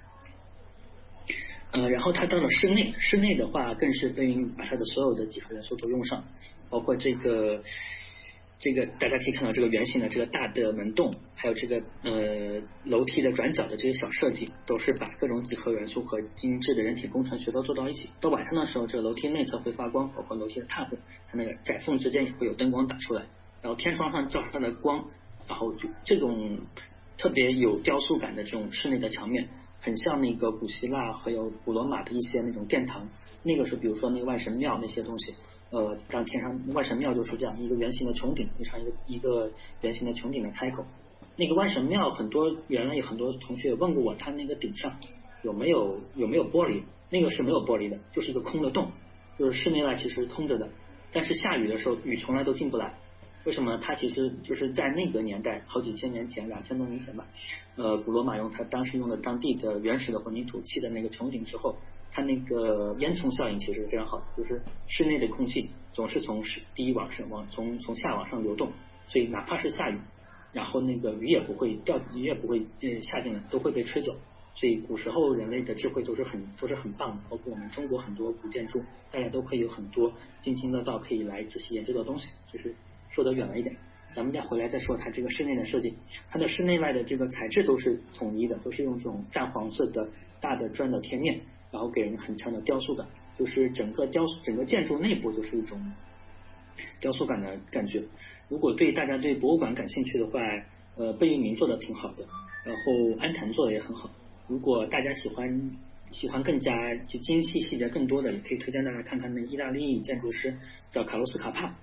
呃，然后他到了室内，室内的话更是被把他的所有的几何元素都用上，包括这个这个大家可以看到这个圆形的这个大的门洞，还有这个呃楼梯的转角的这些小设计，都是把各种几何元素和精致的人体工程学都做到一起。到晚上的时候，这个楼梯内侧会发光，包括楼梯的踏步，它那个窄缝之间也会有灯光打出来，然后天窗上照上的光，然后就这种特别有雕塑感的这种室内的墙面。很像那个古希腊还有古罗马的一些那种殿堂，那个是比如说那个万神庙那些东西，呃，让天上万神庙就是这样一个圆形的穹顶，非常一个一个圆形的穹顶的开口。那个万神庙很多原来有很多同学问过我，它那个顶上有没有有没有玻璃？那个是没有玻璃的，就是一个空的洞，就是室内外其实空着的，但是下雨的时候雨从来都进不来。为什么？它其实就是在那个年代，好几千年前，两千多年前吧。呃，古罗马用它当时用的当地的原始的混凝土砌的那个穹顶之后，它那个烟囱效应其实非常好，就是室内的空气总是从第一往上往从从下往上流动，所以哪怕是下雨，然后那个雨也不会掉，雨也不会下进来，都会被吹走。所以古时候人类的智慧都是很都是很棒的，包括我们中国很多古建筑，大家都可以有很多津津乐道可以来仔细研究的东西，就是。说得远了一点，咱们再回来再说它这个室内的设计，它的室内外的这个材质都是统一的，都是用这种淡黄色的大的砖的贴面，然后给人很强的雕塑感，就是整个雕塑整个建筑内部就是一种雕塑感的感觉。如果对大家对博物馆感兴趣的话，呃，贝聿铭做的挺好的，然后安藤做的也很好。如果大家喜欢喜欢更加就精细细节更多的，也可以推荐大家看看那意大利建筑师叫卡洛斯卡帕。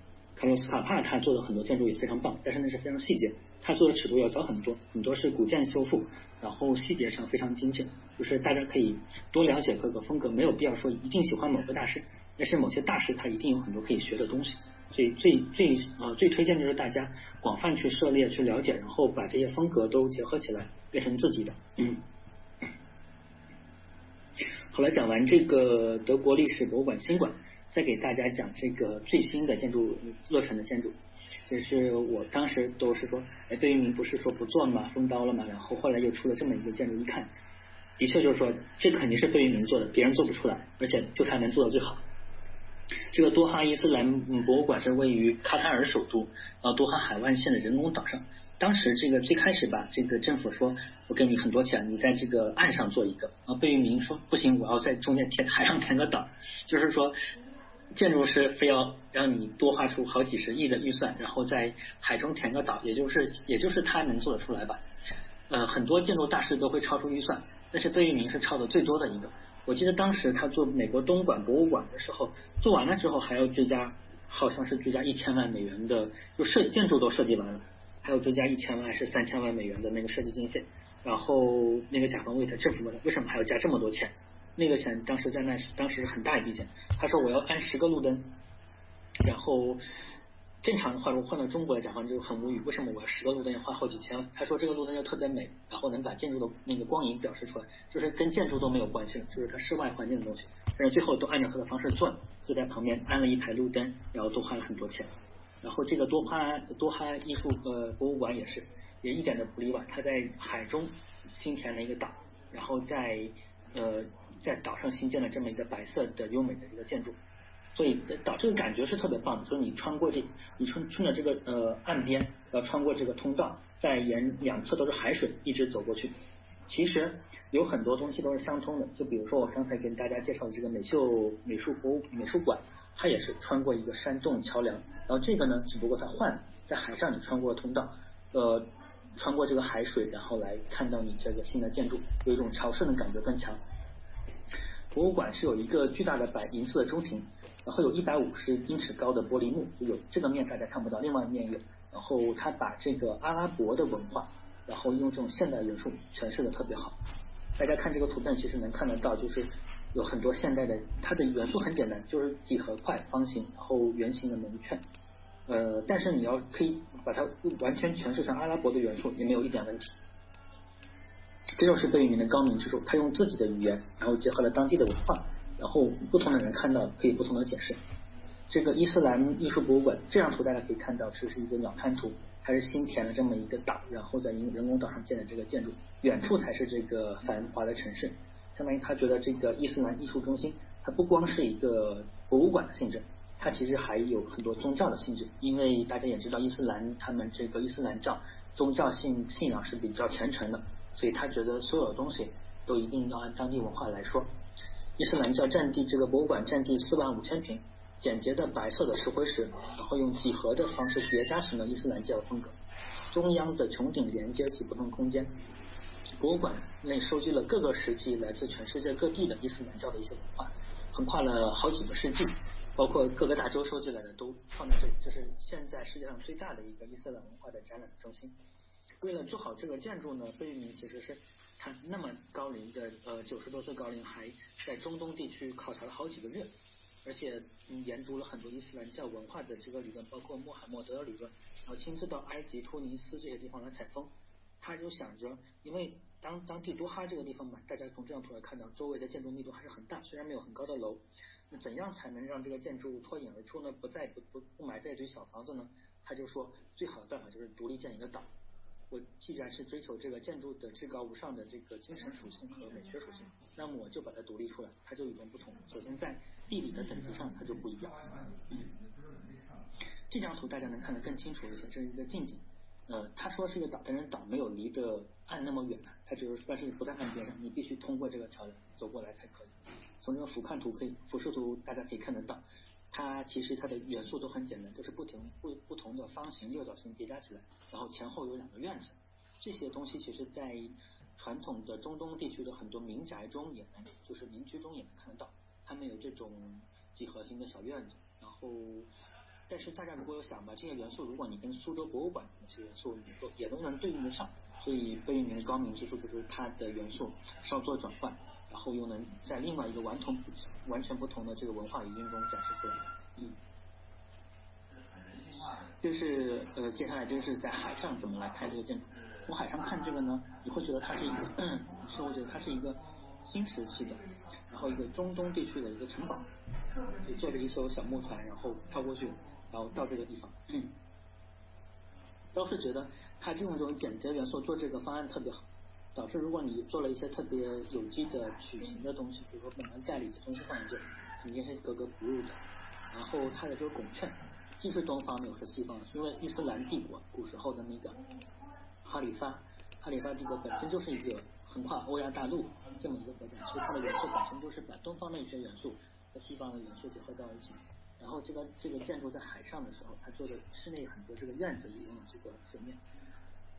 还有斯卡帕他做的很多建筑也非常棒，但是那是非常细节，他做的尺度要小很多，很多是古建修复，然后细节上非常精致。就是大家可以多了解各个风格，没有必要说一定喜欢某个大师，但是某些大师他一定有很多可以学的东西。所以最最啊最推荐就是大家广泛去涉猎去了解，然后把这些风格都结合起来，变成自己的。嗯。好了，讲完这个德国历史博物馆新馆。再给大家讲这个最新的建筑落成的建筑，就是我当时都是说，哎，贝聿铭不是说不做了吗？封刀了吗？然后后来又出了这么一个建筑，一看，的确就是说，这肯定是贝聿铭做的，别人做不出来，而且就他能做的最好。这个多哈伊斯兰博物馆是位于卡塔尔首都呃多哈海湾线的人工岛上。当时这个最开始吧，这个政府说，我给你很多钱，你在这个岸上做一个。啊，贝聿铭说不行，我要在中间填海上填个岛，就是说。建筑师非要让你多花出好几十亿的预算，然后在海中填个岛，也就是也就是他能做得出来吧。呃，很多建筑大师都会超出预算，但是贝聿铭是超的最多的一个。我记得当时他做美国东莞博物馆的时候，做完了之后还要追加，好像是追加一千万美元的，就设建筑都设计完了，还要追加一千万还是三千万美元的那个设计经费。然后那个甲方问他政府问为什么还要加这么多钱？那个钱当时在那当时很大一笔钱，他说我要安十个路灯，然后正常的话如果换到中国来讲话就很无语，为什么我要十个路灯要花好几千万？他说这个路灯要特别美，然后能把建筑的那个光影表示出来，就是跟建筑都没有关系了，就是它室外环境的东西，但是最后都按照他的方式做，就在旁边安了一排路灯，然后多花了很多钱。然后这个多哈多哈艺术呃博物馆也是，也一点都不例外，他在海中新填了一个岛，然后在呃。在岛上新建了这么一个白色的优美的一个建筑，所以岛这个感觉是特别棒的。所以你穿过这，你顺顺着这个呃岸边，要穿过这个通道，在沿两侧都是海水，一直走过去。其实有很多东西都是相通的，就比如说我刚才跟大家介绍的这个美秀美术博物美术馆，它也是穿过一个山洞桥梁。然后这个呢，只不过它换在海上，你穿过通道，呃，穿过这个海水，然后来看到你这个新的建筑，有一种朝圣的感觉更强。博物馆是有一个巨大的白银色的中庭，然后有一百五十英尺高的玻璃幕，有这个面大家看不到，另外一面有。然后他把这个阿拉伯的文化，然后用这种现代元素诠释的特别好。大家看这个图片，其实能看得到，就是有很多现代的，它的元素很简单，就是几何块、方形，然后圆形的门券。呃，但是你要可以把它完全诠释成阿拉伯的元素，也没有一点问题。这就是贝聿铭的高明之处，他用自己的语言，然后结合了当地的文化，然后不同的人看到可以不同的解释。这个伊斯兰艺术博物馆这张图大家可以看到，这是一个鸟瞰图，它是新填了这么一个岛，然后在人人工岛上建的这个建筑，远处才是这个繁华的城市。相当于他觉得这个伊斯兰艺术中心，它不光是一个博物馆的性质，它其实还有很多宗教的性质，因为大家也知道伊斯兰他们这个伊斯兰教宗教性信仰是比较虔诚的，所以他觉得所有的东西都一定要按当地文化来说。伊斯兰教占地这个博物馆占地四万五千平，简洁的白色的石灰石，然后用几何的方式叠加成了伊斯兰教风格。中央的穹顶连接起不同空间。博物馆内收集了各个时期来自全世界各地的伊斯兰教的一些文化。横跨了好几个世纪，包括各个大洲收集来的都放在这里，这是现在世界上最大的一个伊斯兰文化的展览中心。为了做好这个建筑呢，贝聿铭其实是他那么高龄的呃九十多岁高龄，还在中东地区考察了好几个月，而且研读了很多伊斯兰教文化的这个理论，包括穆罕默德的理论，然后亲自到埃及、突尼斯这些地方来采风。他就想着，因为当当地多哈这个地方嘛，大家从这张图来看到，周围的建筑密度还是很大，虽然没有很高的楼，那怎样才能让这个建筑物脱颖而出呢？不再不不不埋在一堆小房子呢？他就说，最好的办法就是独立建一个岛。我既然是追求这个建筑的至高无上的这个精神属性和美学属性，那么我就把它独立出来，它就与众不同。首先在地理的等级上，它就不一样。这张图大家能看得更清楚一些，这是一个近景。呃，他说是一个岛，但是岛没有离的岸那么远的，它只是但是不在岸边上，你必须通过这个桥梁走过来才可以。从这个俯瞰图可以，俯视图大家可以看得到，它其实它的元素都很简单，都是不同不不同的方形、六角形叠加起来，然后前后有两个院子。这些东西其实在传统的中东地区的很多民宅中也能，就是民居中也能看得到，他们有这种几何形的小院子，然后。但是大家如果有想把这些元素，如果你跟苏州博物馆的那些元素也都也都能对应得上，所以贝聿铭的高明之处就是它的元素稍作转换，然后又能在另外一个完同完全不同的这个文化语境中展示出来。嗯，就是呃接下来就是在海上怎么来看这个建筑。从海上看这个呢，你会觉得它是一个，是会觉得它是一个。新时期的，然后一个中东地区的一个城堡，就坐着一艘小木船，然后跳过去，然后到这个地方。嗯，都是觉得他这种这种简洁元素做这个方案特别好。导致如果你做了一些特别有机的曲形的东西，比如说本来代理的东西放在这，肯定是格格不入的。然后它的这个拱券，既是东方的，又是西方的，因为伊斯兰帝国古时候的那个哈里发。哈里发帝国本身就是一个横跨欧亚大陆这么一个国家，所以它的元素本身就是把东方的一些元素和西方的元素结合到一起。然后这个这个建筑在海上的时候，它做的室内很多这个院子也用这个水面。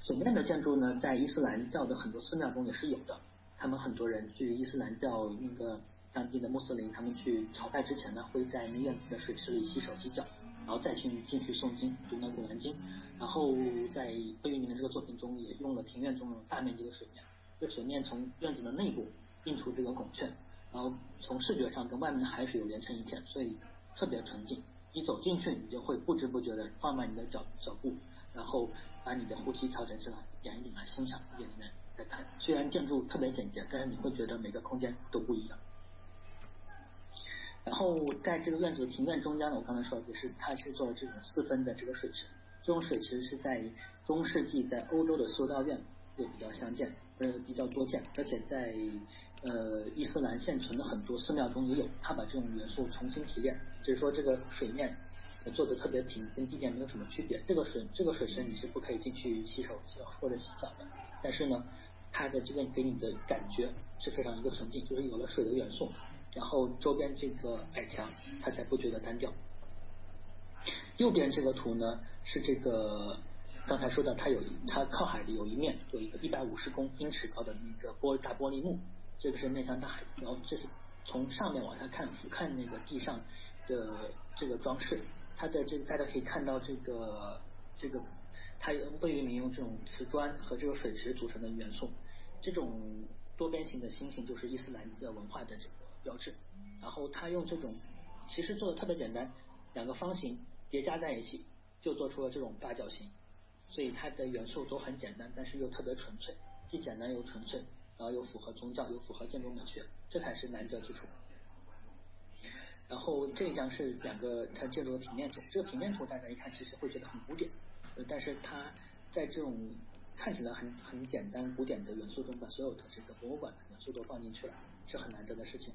水面的建筑呢，在伊斯兰教的很多寺庙中也是有的。他们很多人去伊斯兰教那个。当地的穆斯林，他们去朝拜之前呢，会在那院子的水池里洗手洗脚，然后再去进去诵经，读那古兰经。然后在贝聿铭的这个作品中，也用了庭院中的大面积的水面，这水面从院子的内部映出这个拱券，然后从视觉上跟外面的海水又连成一片，所以特别纯净。一走进去，你就会不知不觉的放慢你的脚脚步，然后把你的呼吸调整起来，点一点来欣赏，一点一点来看。虽然建筑特别简洁，但是你会觉得每个空间都不一样。然后在这个院子的庭院中间呢，我刚才说的是它是做了这种四分的这个水池，这种水池是在中世纪在欧洲的修道院也比较相见，呃比较多见，而且在呃伊斯兰现存的很多寺庙中也有，他把这种元素重新提炼，只是说这个水面做的特别平，跟地面没有什么区别。这个水这个水深你是不可以进去洗手洗或者洗澡的，但是呢，它的这个给你的感觉是非常一个纯净，就是有了水的元素。然后周边这个矮墙，它才不觉得单调。右边这个图呢，是这个刚才说的，它有它靠海的有一面有一个一百五十公英尺高的那个玻大玻璃幕，这个是面向大海。然后这是从上面往下看，俯瞰那个地上的这个装饰。它的这个大家可以看到这个这个，它贝聿铭用这种瓷砖和这个水池组成的元素，这种多边形的星星就是伊斯兰的文化的这个。标志，然后他用这种其实做的特别简单，两个方形叠加在一起就做出了这种八角形，所以它的元素都很简单，但是又特别纯粹，既简单又纯粹，然后又符合宗教，又符合建筑美学，这才是难得之处。然后这一张是两个它建筑的平面图，这个平面图大家一看其实会觉得很古典，但是它在这种。看起来很很简单古典的元素中，把所有的这个博物馆的元素都放进去了，是很难得的事情。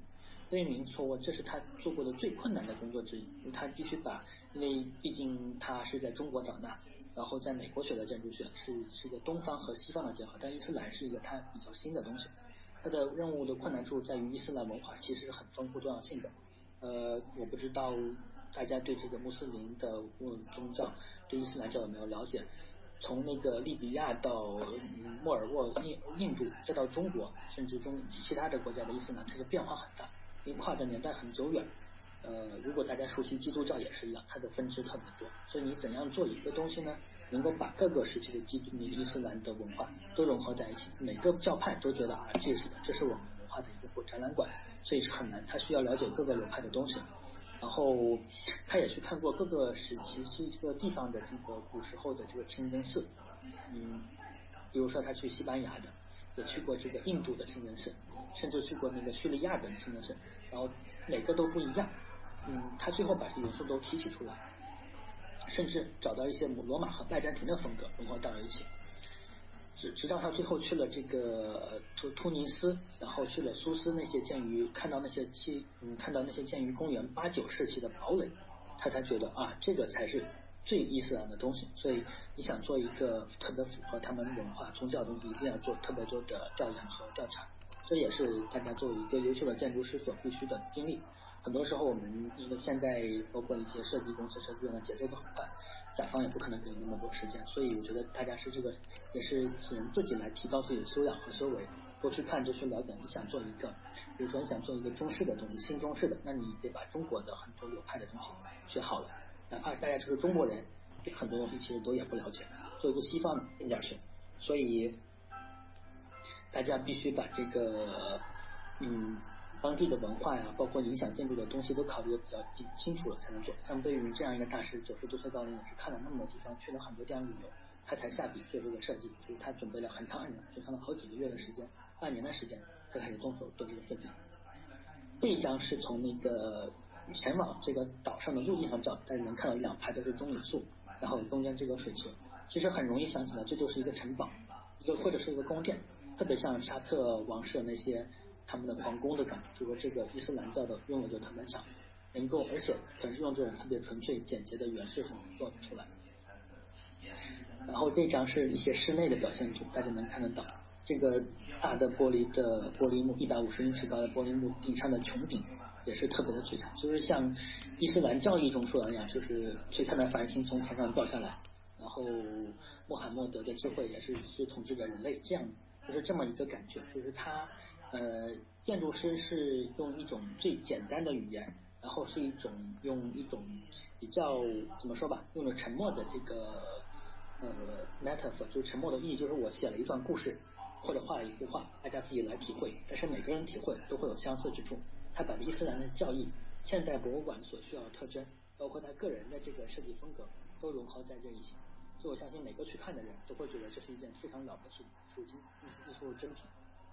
贝聿铭说过，这是他做过的最困难的工作之一，因为他必须把，因为毕竟他是在中国长大，然后在美国学的建筑学，是是一个东方和西方的结合，但伊斯兰是一个他比较新的东西。他的任务的困难处在于伊斯兰文化其实是很丰富多样性的。呃，我不知道大家对这个穆斯林的宗教，对伊斯兰教有没有了解？从那个利比亚到莫尔沃、印印度，再到中国，甚至中其他的国家的伊斯兰，它是变化很大，因为跨的年代很久远。呃，如果大家熟悉基督教也是一样，它的分支特别多。所以你怎样做一个东西呢？能够把各个时期的基督、伊斯兰的文化都融合在一起，每个教派都觉得啊，这是的，这是我们文化的一个展览馆，所以是很难。他需要了解各个流派的东西。然后他也去看过各个时期这个地方的这个古时候的这个清真寺，嗯，比如说他去西班牙的，也去过这个印度的清真寺，甚至去过那个叙利亚的清真寺，然后每个都不一样，嗯，他最后把这些元素都提取出来，甚至找到一些罗马和拜占庭的风格融合到了一起。直直到他最后去了这个突突尼斯，然后去了苏斯那些建于看到那些七嗯看到那些建于公元八九世纪的堡垒，他才觉得啊这个才是最伊斯兰的东西。所以你想做一个特别符合他们文化宗教的东西，一定要做特别多的调研和调查。这也是大家作为一个优秀的建筑师所必须的经历。很多时候，我们因为现在包括一些设计公司设计院的节奏都很快，甲方也不可能给你那么多时间，所以我觉得大家是这个也是只能自己来提高自己的修养和修为，多去看，多去了解。你想做一个，比如说你想做一个中式的东西，新中式的，那你得把中国的很多流派的东西学好了，哪怕大家就是中国人，很多东西其实都也不了解，做一个西方的一点去，所以。大家必须把这个嗯当地的文化呀，包括影响建筑的东西都考虑的比较清楚了才能做。像对于这样一个大师，九十多岁高龄也是看了那么多地方，去了很多地方旅游，他才下笔做这个设计。就是他准备了很长很长，就长了好几个月的时间，半年的时间才开始动手做这个设计。这一张是从那个前往这个岛上的陆地上照，大家能看到两排都是棕榈树，然后中间这个水池，其实很容易想起来，这就是一个城堡，一个或者是一个宫殿。特别像沙特王室那些他们的皇宫的感觉，就说这个伊斯兰教的用的就特别强，能够而且全是用这种特别纯粹简洁的原式什么做出来。然后这张是一些室内的表现图，大家能看得到，这个大的玻璃的玻璃幕，一百五十英尺高的玻璃幕顶上的穹顶也是特别的璀璨，就是像伊斯兰教义中说的那样，就是璀璨的繁星从天上掉下来，然后穆罕默德的智慧也是是统治着人类这样。就是这么一个感觉，就是他呃，建筑师是用一种最简单的语言，然后是一种用一种比较怎么说吧，用了沉默的这个呃 metaphor，就是沉默的意义，就是我写了一段故事或者画了一幅画，大家自己来体会。但是每个人体会都会有相似之处。他把伊斯兰的教义、现代博物馆所需要的特征，包括他个人的这个设计风格，都融合在这一起。所以我相信每个去看的人都会觉得这是一件非常了不起的艺术艺术珍品。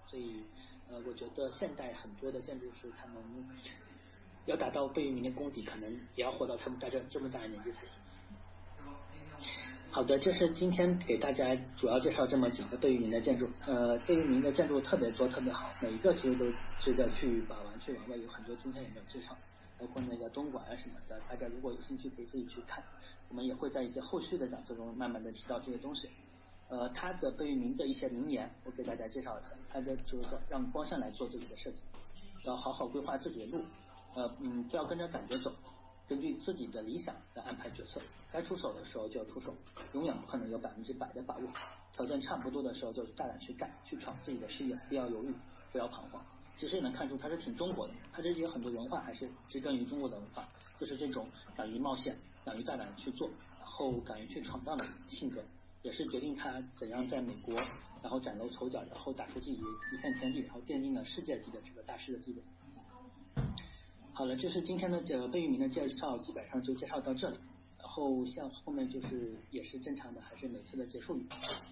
所以呃，我觉得现代很多的建筑师他们要达到贝聿铭的功底，可能也要活到他们大这这么大年纪才行。好的，这是今天给大家主要介绍这么几个贝聿铭的建筑。呃，贝聿铭的建筑特别多，特别好，每一个其实都值得去把玩去玩味，有很多今天也没有介绍。包括那个东莞啊什么的，大家如果有兴趣可以自己去看。我们也会在一些后续的讲座中慢慢的提到这些东西。呃，他的对于您的一些名言，我给大家介绍一下。他的就是说，让光线来做自己的设计，要好好规划自己的路。呃，嗯，不要跟着感觉走，根据自己的理想来安排决策。该出手的时候就要出手，永远不可能有百分之百的把握。条件差不多的时候就大胆去干，去闯自己的事业，不要犹豫，不要彷徨。其实也能看出他是挺中国的，他这些很多文化还是植根于中国的文化，就是这种敢于冒险、敢于大胆去做，然后敢于去闯荡的性格，也是决定他怎样在美国然后崭露头角，然后打出自己一片天地，然后奠定了世界级的这个大师的地位。好了，这是今天的这个贝聿铭的介绍，基本上就介绍到这里。然后像后面就是也是正常的，还是每次的结束语。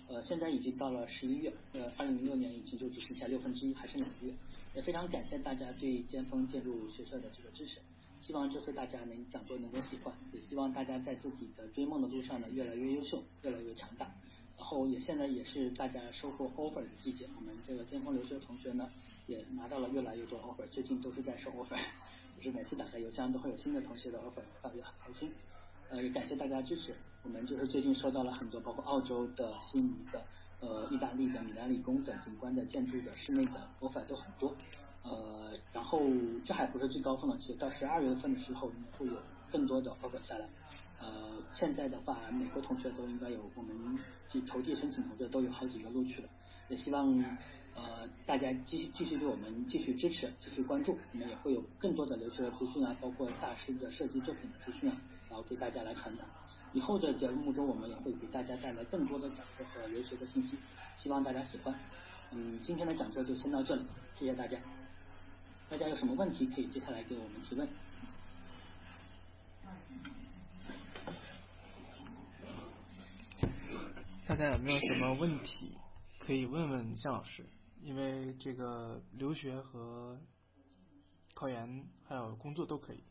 呃，现在已经到了十一月，呃，二零零六年已经就只剩下六分之一，还剩两个月。也非常感谢大家对尖峰建筑学社的这个支持，希望这次大家能讲座能够喜欢，也希望大家在自己的追梦的路上呢越来越优秀，越来越强大。然后也现在也是大家收获 offer 的季节，我们这个巅峰留学同学呢也拿到了越来越多 offer，最近都是在收 offer，就是每次打开邮箱都会有新的同学的 offer，也很开心。呃，也感谢大家支持。我们就是最近收到了很多，包括澳洲的、悉尼的、呃、意大利的、米兰理工的、景观的、建筑的、室内的 offer 都很多。呃，然后这还不是最高峰的，其实到十二月份的时候会有更多的 offer 下来。呃，现在的话，每个同学都应该有，我们投递申请同学都有好几个录取了。也希望呃大家继续继续对我们继续支持，继续关注，我们也会有更多的留学的资讯啊，包括大师的设计作品的资讯啊，然后给大家来传达。以后的节目中，我们也会给大家带来更多的讲座和留学的信息，希望大家喜欢。嗯，今天的讲座就先到这里，谢谢大家。大家有什么问题可以接下来给我们提问。大家有没有什么问题可以问问向老师？因为这个留学和考研还有工作都可以。